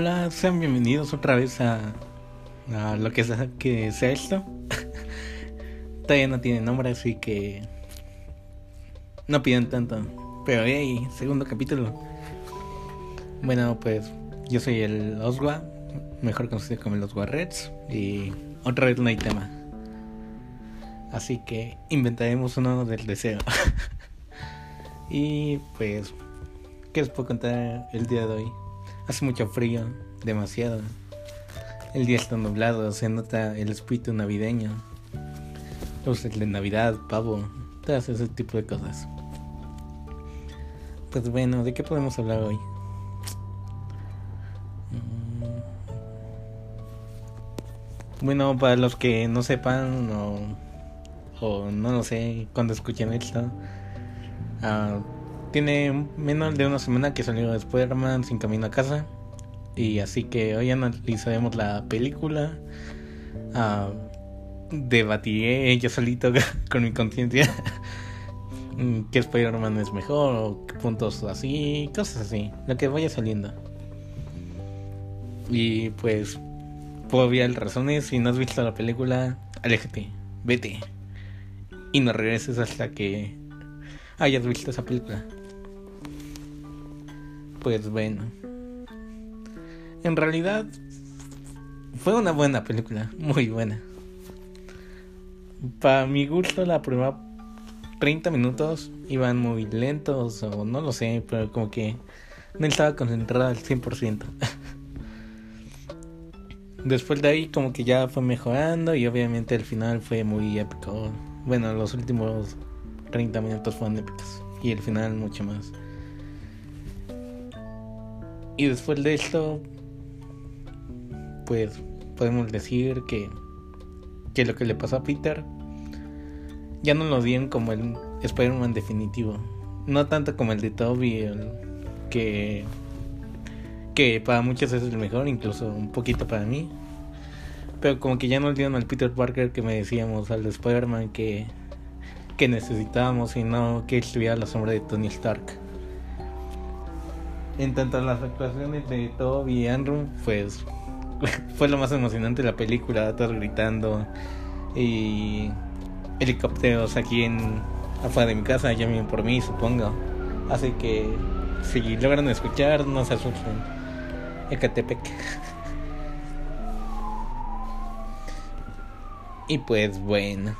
Hola, sean bienvenidos otra vez a, a lo que sea, que sea esto. Todavía no tiene nombre, así que no pidan tanto. Pero hey, segundo capítulo. Bueno, pues yo soy el Oswa, mejor conocido como el Oswa Reds, y otra vez no hay tema. Así que inventaremos uno del deseo. y pues, ¿qué les puedo contar el día de hoy? Hace mucho frío, demasiado. El día está nublado, se nota el espíritu navideño. Luces de Navidad, pavo, todas ese tipo de cosas. Pues bueno, ¿de qué podemos hablar hoy? Mm. Bueno, para los que no sepan o, o no lo sé, cuando escuchen esto, uh, tiene menos de una semana que salió Spider-Man sin camino a casa. Y así que hoy analizaremos la película. Uh, debatiré yo solito con mi conciencia qué Spider-Man es mejor o qué puntos así, cosas así, lo que vaya saliendo. Y pues, por obvias razones, si no has visto la película, aléjate, vete. Y no regreses hasta que hayas visto esa película pues bueno. En realidad fue una buena película, muy buena. Para mi gusto la primera 30 minutos iban muy lentos o no lo sé, pero como que no estaba concentrada al 100%. Después de ahí como que ya fue mejorando y obviamente el final fue muy épico. Bueno, los últimos 30 minutos fueron épicos y el final mucho más. Y después de esto, pues podemos decir que, que lo que le pasó a Peter ya no lo dieron como el Spider-Man definitivo. No tanto como el de Toby, el que, que para muchos es el mejor, incluso un poquito para mí. Pero como que ya no dieron al Peter Parker que me decíamos, al Spider-Man que, que necesitábamos y no que estuviera a la sombra de Tony Stark en tanto las actuaciones de Toby y Andrew, pues fue lo más emocionante de la película, todos gritando y helicópteros aquí en afuera de mi casa, ya vienen por mí, supongo. Así que si logran escuchar, no se asusten. Ecatepec. y pues bueno.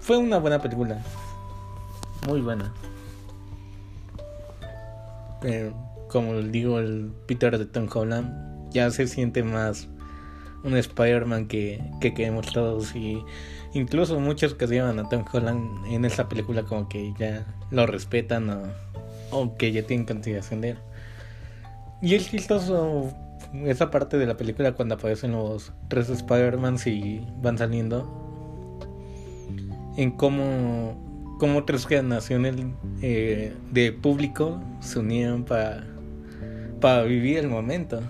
Fue una buena película. Muy buena. Como digo, el Peter de Tom Holland ya se siente más un Spider-Man que, que queremos todos y incluso muchos que se llaman a Tom Holland en esta película como que ya lo respetan o, que ya tienen consideración de él. Y es chistoso esa parte de la película cuando aparecen los tres Spider-Mans y van saliendo en cómo como otras generaciones eh, de público se unieron para, vivir el momento.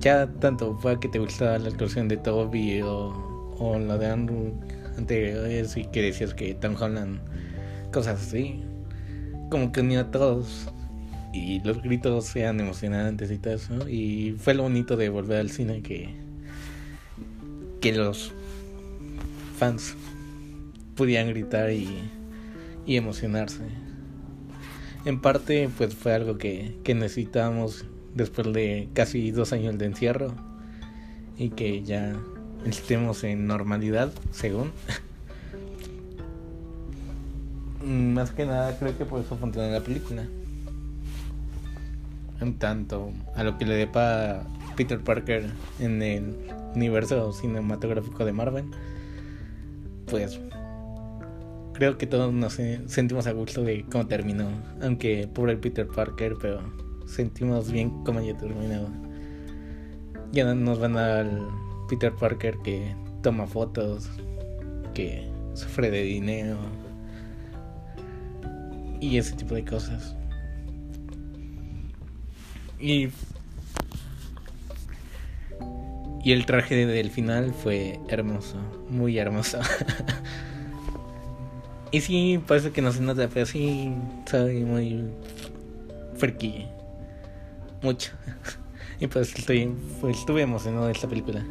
Ya tanto fue que te gustaba la actuación de Toby o, o la de Andrew anteriores y que decías que Tom Holland, cosas así. Como que unió a todos y los gritos sean emocionantes y todo eso. Y fue lo bonito de volver al cine que, que los fans Podían gritar y, emocionarse. En parte, pues fue algo que, necesitábamos después de casi dos años de encierro y que ya estemos en normalidad, según. Más que nada, creo que por eso funciona la película. En tanto a lo que le depa Peter Parker en el universo cinematográfico de Marvel, pues creo que todos nos sentimos a gusto de cómo terminó. Aunque pobre Peter Parker, pero sentimos bien cómo haya terminado. Ya no nos van a dar Peter Parker que toma fotos, que sufre de dinero y ese tipo de cosas. Y y el traje del final fue hermoso, muy hermoso. Y sí, parece que no se nota, pero sí, soy muy. friki. Mucho. y pues estoy pues, estuve emocionado de esta película.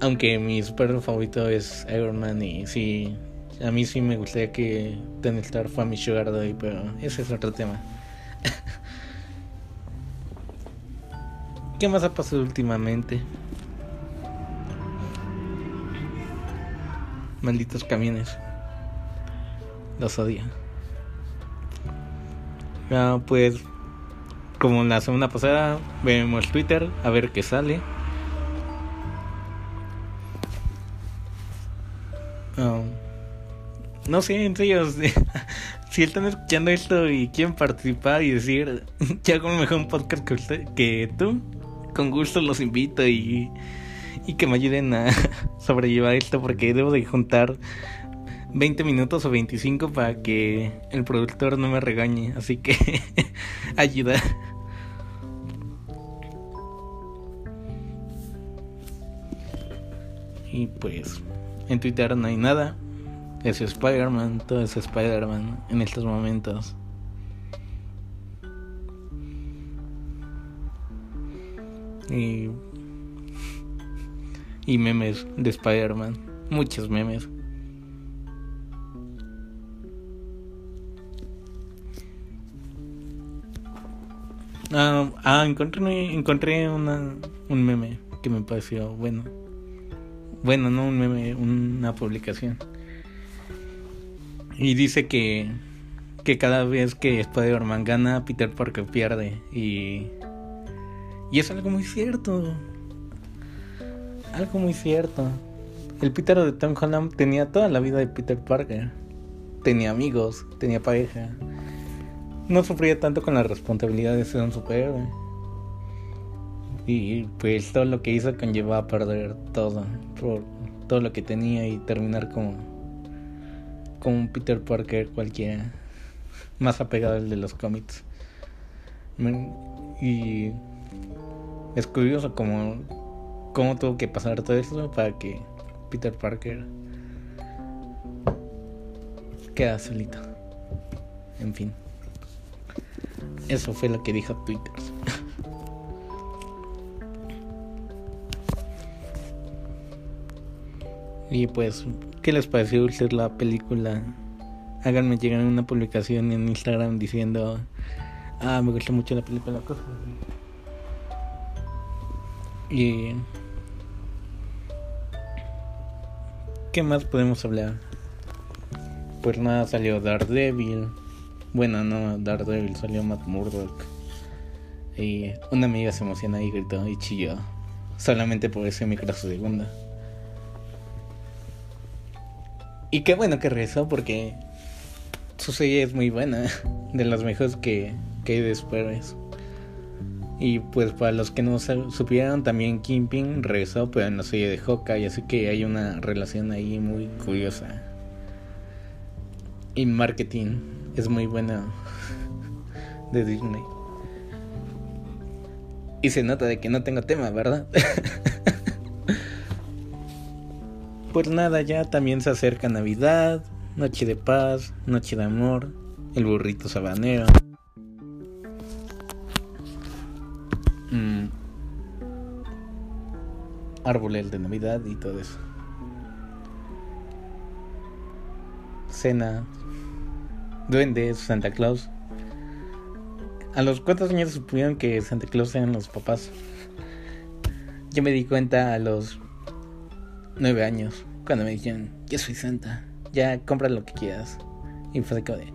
Aunque mi super favorito es Iron Man y sí, a mí sí me gustaría que Tony Stark fue mi sugar daddy, pero ese es otro tema. ¿Qué más ha pasado últimamente? Malditos camiones. Los odio. Ah, pues, como la semana pasada, vemos Twitter a ver qué sale. Ah, no sé, en serio, si están escuchando esto y quieren participar y decir que hago mejor un podcast que, usted, que tú, con gusto los invito y, y que me ayuden a sobrellevar esto porque debo de juntar 20 minutos o 25 para que el productor no me regañe. Así que ayuda. Y pues en Twitter no hay nada. Es Spider-Man, todo es Spider-Man en estos momentos. Y, y memes de Spider-Man. Muchos memes. Ah, ah encontré, encontré una, un meme que me pareció bueno. Bueno, no un meme, una publicación. Y dice que, que cada vez que Spider-Man gana, Peter Parker pierde. Y, y es algo muy cierto. Algo muy cierto. El Peter de Tom Holland tenía toda la vida de Peter Parker. Tenía amigos, tenía pareja no sufría tanto con la responsabilidad de ser un superhéroe. Y pues todo lo que hizo conllevaba a perder todo, por todo lo que tenía y terminar como, como un Peter Parker cualquiera, más apegado al de los cómics. Y es curioso como cómo tuvo que pasar todo eso para que Peter Parker queda solito. En fin. Eso fue lo que dijo Twitter. y pues, ¿qué les pareció usted la película? Háganme llegar una publicación en Instagram diciendo, ah, me gustó mucho la película, Y... ¿Qué más podemos hablar? Pues nada, salió Daredevil. Bueno, no, Daredevil salió Matt Murdock. Y una amiga se emociona y gritó y chilló. Solamente por ese microsegundo. Y qué bueno que rezó porque su serie es muy buena. De las mejores que, que hay después. Y pues para los que no supieron, también Kingpin regresó, pero en la serie de Hawkeye, así que hay una relación ahí muy curiosa. Y marketing es muy buena de Disney. Y se nota de que no tengo tema, ¿verdad? pues nada, ya también se acerca Navidad, Noche de Paz, Noche de Amor, el burrito sabanero. Mm. Árboles de Navidad y todo eso. Cena, duendes, Santa Claus. A los cuantos años supieron que Santa Claus eran los papás. Yo me di cuenta a los nueve años, cuando me dijeron, yo soy Santa, ya compra lo que quieras. Y fue como de,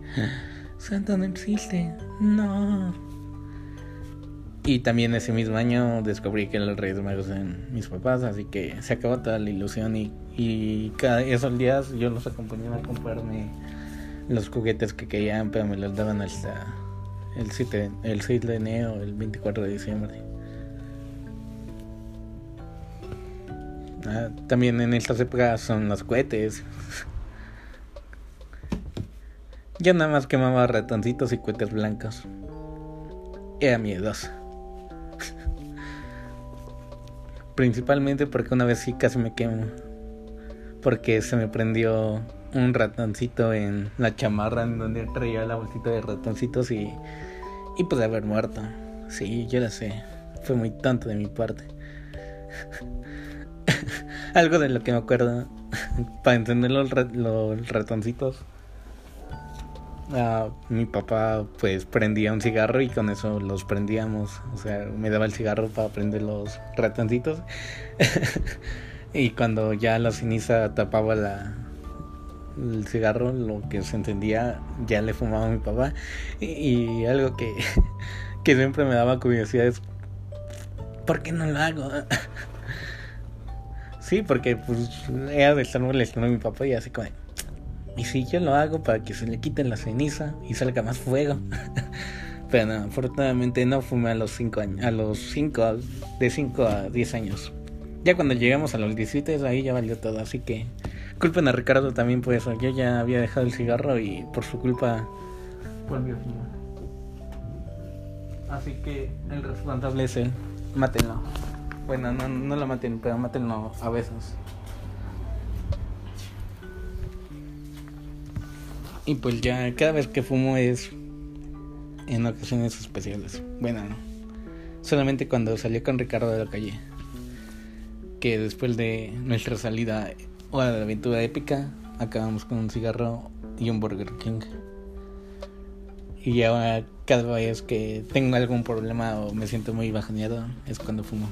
Santa no existe, no. Y también ese mismo año descubrí que los Reyes Magos eran mis papás, así que se acabó toda la ilusión y, y cada esos días yo los acompañaba a comprarme los juguetes que querían, pero me los daban hasta el 7, el 6 de enero, el 24 de diciembre. Ah, también en estas épocas son los cohetes. Yo nada más quemaba ratoncitos y cohetes blancos. Era miedoso. Principalmente porque una vez sí casi me quemo. Porque se me prendió un ratoncito en la chamarra en donde traía la bolsita de ratoncitos y Y pues haber muerto. Sí, yo lo sé. Fue muy tonto de mi parte. Algo de lo que me acuerdo. para entender los, los ratoncitos. Ah, mi papá pues prendía un cigarro y con eso los prendíamos. O sea, me daba el cigarro para prender los ratoncitos. y cuando ya la ceniza tapaba la, el cigarro, lo que se entendía, ya le fumaba mi papá. Y, algo que, que siempre me daba curiosidad es, ¿por qué no lo hago? sí, porque pues era de estar molestando a mi papá y así como, y si yo lo hago para que se le quiten la ceniza y salga más fuego. Pero afortunadamente no fumé a los 5 años, a los 5, de 5 a 10 años. Ya cuando llegamos a los 17 ahí ya valió todo, así que Culpen a Ricardo también por eso. Yo ya había dejado el cigarro y por su culpa volvió a fumar. Así que el responsable es él. Mátenlo. Bueno, no, no lo maten, pero mátenlo a besos. Y pues ya cada vez que fumo es en ocasiones especiales. Bueno, solamente cuando salió con Ricardo de la calle. Que después de nuestra salida Hora de aventura épica. Acabamos con un cigarro y un Burger King. Y ahora cada vez que tengo algún problema o me siento muy bajoneado es cuando fumo.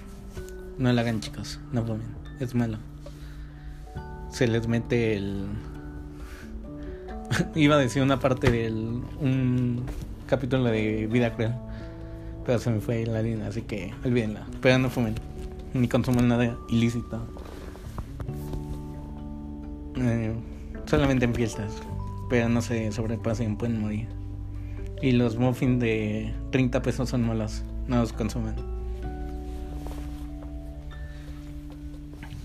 No lo hagan chicos, no fumen, es malo. Se les mete el... Iba a decir una parte del... un capítulo de Vida Cruel. Pero se me fue la línea, así que olvídenla. Pero no fumen, ni consumen nada ilícito. Eh, solamente en fiestas, pero no se sobrepasen, pueden morir. Y los muffins de 30 pesos son malos, no los consumen.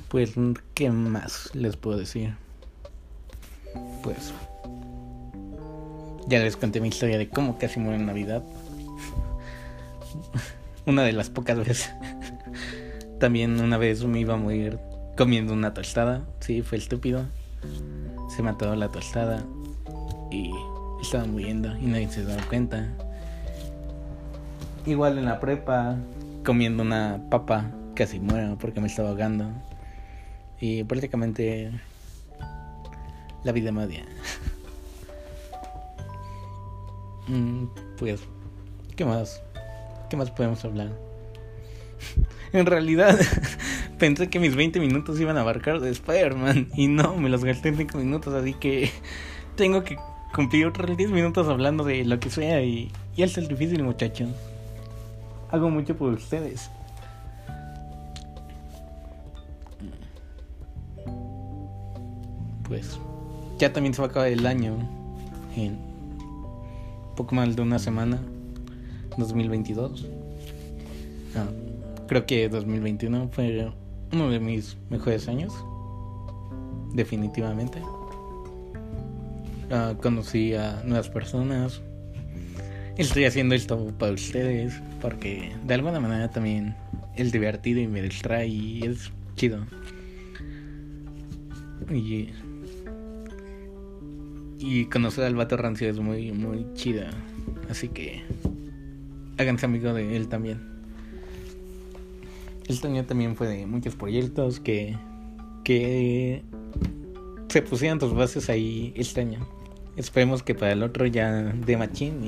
Pues, ¿qué más les puedo decir? Pues, ya les conté mi historia de cómo casi muero en Navidad. una de las pocas veces. También una vez me iba a morir comiendo una tostada. Sí, fue estúpido. Se mató la tostada y estaba muriendo y nadie se daba cuenta. Igual en la prepa, comiendo una papa, casi muero porque me estaba ahogando. Y prácticamente la vida media. Mm, pues, ¿qué más? ¿Qué más podemos hablar? en realidad pensé que mis 20 minutos iban a abarcar de Spider-Man y no, me los gasté en 5 minutos, así que tengo que cumplir otros 10 minutos hablando de lo que sea y, y es el difícil muchachos. Hago mucho por ustedes. Pues ya también se va a acabar el año en poco más de una semana, 2022. Ah, creo que 2021 fue uno de mis mejores años, definitivamente. Uh, conocí a nuevas personas. Estoy haciendo esto para ustedes porque de alguna manera también es divertido y me distrae y es chido. Y, y conocer al vato rancio es muy, muy chida. Así que háganse amigo de él también. Este año también fue de muchos proyectos que, que se pusieron tus bases ahí este año. Esperemos que para el otro ya de machín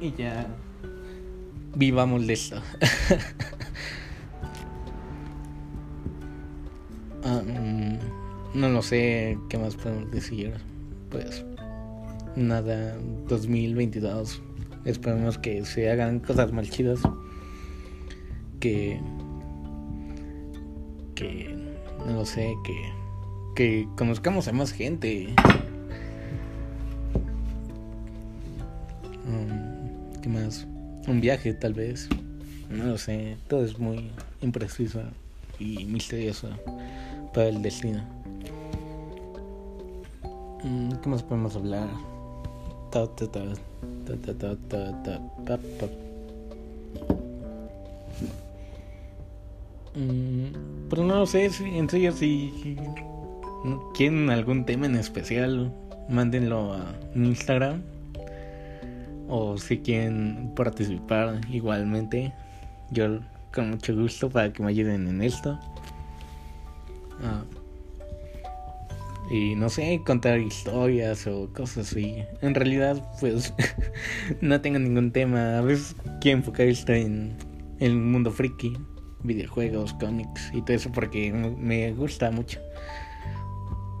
y, y ya vivamos de esto. Ah, mm, no lo sé qué más podemos decir. Pues nada, 2022. Esperemos que se hagan cosas más chidas que, que, no lo sé, que, que conozcamos a más gente. Mm, ¿Qué más? Un viaje tal vez. No lo sé, todo es muy impreciso y misterioso para el destino. Mm, ¿Qué más podemos hablar? Ta ta ta ta ta ta ta Mm, pero no lo sé, en serio, si quieren algún tema en especial, mándenlo a Instagram o si quieren participar igualmente, yo con mucho gusto para que me ayuden en esto. Ah, y no sé, contar historias o cosas así. En realidad, pues no tengo ningún tema. A veces quiero enfocar esto en el mundo friki, videojuegos, cómics y todo eso porque me gusta mucho.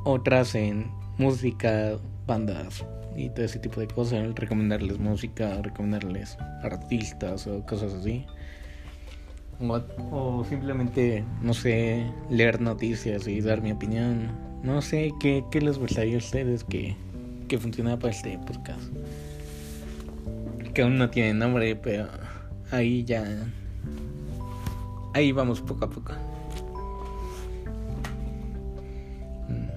Otras en música, bandas y todo ese tipo de cosas. Recomendarles música, recomendarles artistas o cosas así. O, simplemente, no sé, leer noticias y dar mi opinión. No sé qué, qué les gustaría a ustedes que, que funcionara para este podcast. Que aún no tiene nombre, pero ahí ya. Ahí vamos poco a poco. Mm.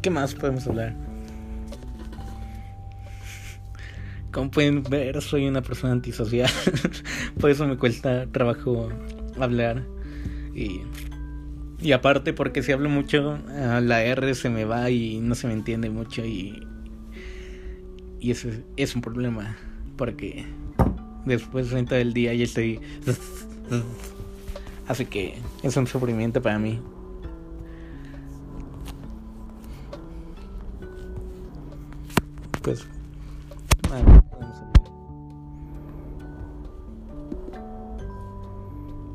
¿Qué más podemos hablar? Como pueden ver, soy una persona antisocial. Por eso me cuesta trabajo hablar. Y, y aparte, porque si hablo mucho, la R se me va y no se me entiende mucho. Y, y eso es un problema. Porque después de todo el día ya estoy. Así que es un sufrimiento para mí. Pues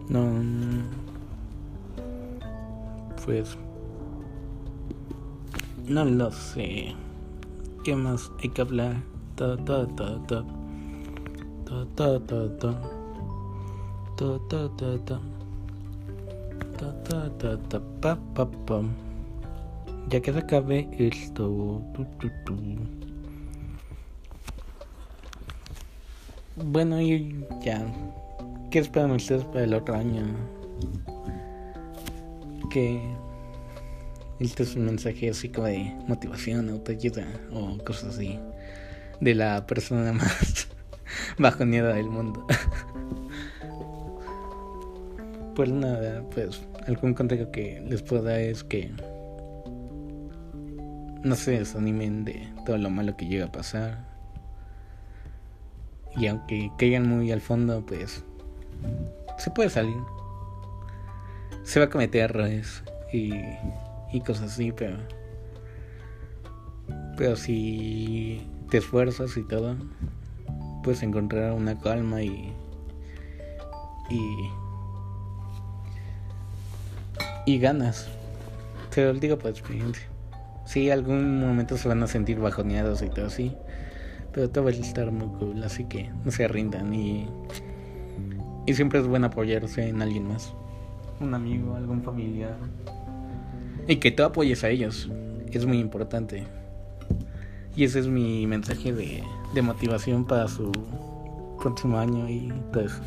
no. Pues. No lo sé. ¿Qué más hay que hablar? Ta ta ta ta. Ta ta ta ta. Ta ta ta ta. Pa pa pa. Ya que se acabe esto. Tu, tu. Bueno, y ya. ¿Qué esperan ustedes para el otro año? Que este es un mensaje así como de motivación, autoayuda o cosas así. De la persona más bajoneada del mundo. pues nada, pues algún consejo que les puedo dar es que no se desanimen de todo lo malo que llega a pasar y aunque caigan muy al fondo, pues se puede salir. Se va a cometer errores y, y cosas así, pero pero si te esfuerzas y todo, puedes encontrar una calma y y y ganas. Te lo digo por experiencia. Sí, algún momento se van a sentir bajoneados y todo así pero todo va a estar muy cool, así que no se rindan y, y siempre es bueno apoyarse en alguien más, un amigo, algún familiar, y que tú apoyes a ellos, es muy importante. Y ese es mi mensaje de, de motivación para su próximo año y todo eso.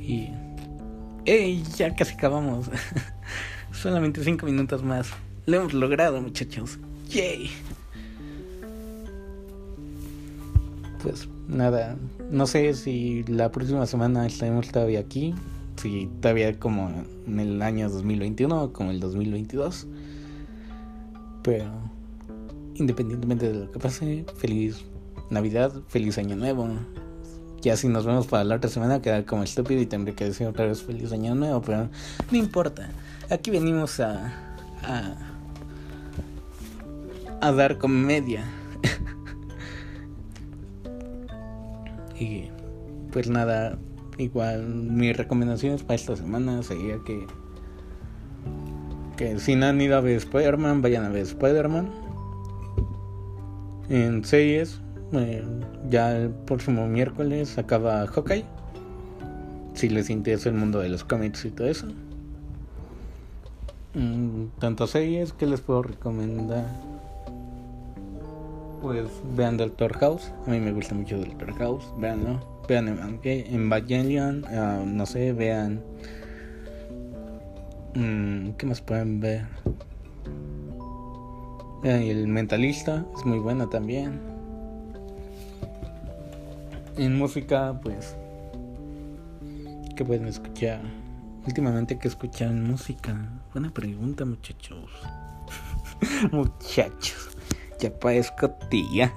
Y... ¡Ey! Ya casi acabamos. Solamente cinco minutos más. Lo hemos logrado, muchachos. Yay. Pues nada, no sé si la próxima semana estaremos todavía aquí, si todavía como en el año 2021 o como el 2022. Pero independientemente de lo que pase, feliz Navidad, feliz Año Nuevo. Ya si nos vemos para la otra semana quedar como estúpido y tendré que decir otra vez feliz Año Nuevo, pero no importa. Aquí venimos a, a a dar comedia. y pues nada, igual mis recomendaciones para esta semana sería que que si no han ido a ver Spider-Man, vayan a ver Spider-Man. En series, eh, ya el próximo miércoles acaba Hawkeye. Si les interesa el mundo de los cómics y todo eso. Mm, tanto series que les puedo recomendar pues vean Doctor House. A mí me gusta mucho Doctor House. Veanlo. Vean Evangelion. Uh, no sé, vean. Um, ¿Qué más pueden ver? Vean El Mentalista. Es muy bueno también. En música, pues. ¿Qué pueden escuchar? últimamente que escuchan música. Buena pregunta, muchachos. muchachos, ya parezco tía.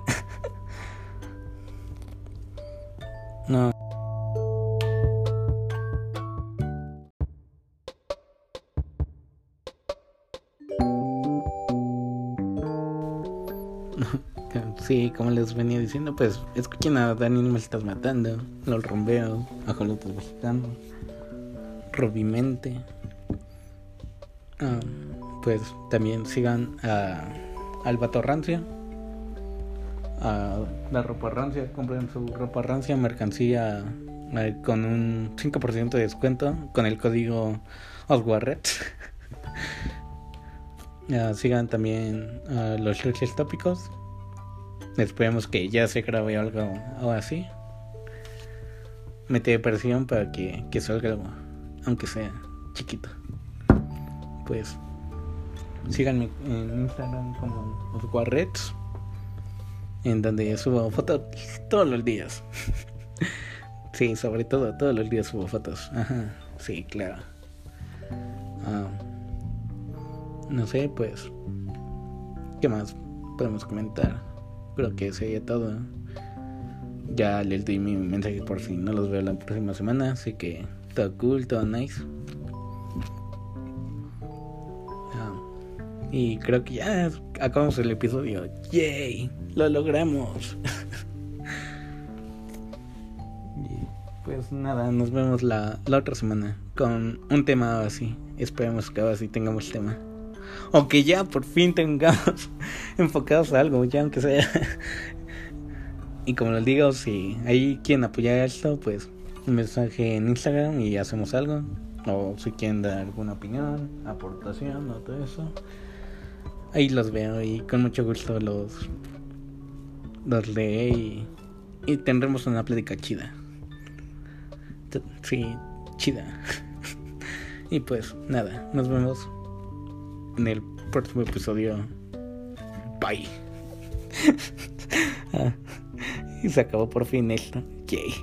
no. Sí, como les venía diciendo, pues escuchen a Daniel Me Estás Matando, Los Rombeos, Ajolotes Mexicanos, Robimente. Ah, pues también sigan a Albato Rancia, a la ropa rancia, compren su ropa rancia, mercancía eh, con un 5% de descuento con el código Oswarret. Sigan también los luches tópicos Esperemos que ya se grabe algo, algo así. Mete presión para que, que salga algo, aunque sea chiquito. Pues síganme en Instagram como Osguarrets, en donde subo fotos todos los días. sí, sobre todo, todos los días subo fotos. Ajá, sí, claro. Ah, no sé, pues, ¿qué más podemos comentar? Creo que sería todo. Ya les di mi mensaje por si no los veo la próxima semana. Así que todo cool, todo nice. Y creo que ya acabamos el episodio. ¡Yay! ¡Lo logramos! pues nada, nos vemos la, la otra semana con un tema así. Esperemos que ahora sí tengamos tema o que ya por fin tengamos enfocados a algo, ya aunque sea. y como les digo, si hay quien apoya esto, pues un mensaje en Instagram y hacemos algo. O si quieren dar alguna opinión, aportación o todo eso. Ahí los veo y con mucho gusto los, los y tendremos una plática chida. Sí, chida. y pues nada, nos vemos en el próximo episodio. Bye. Ah, y se acabó por fin esto. Yay.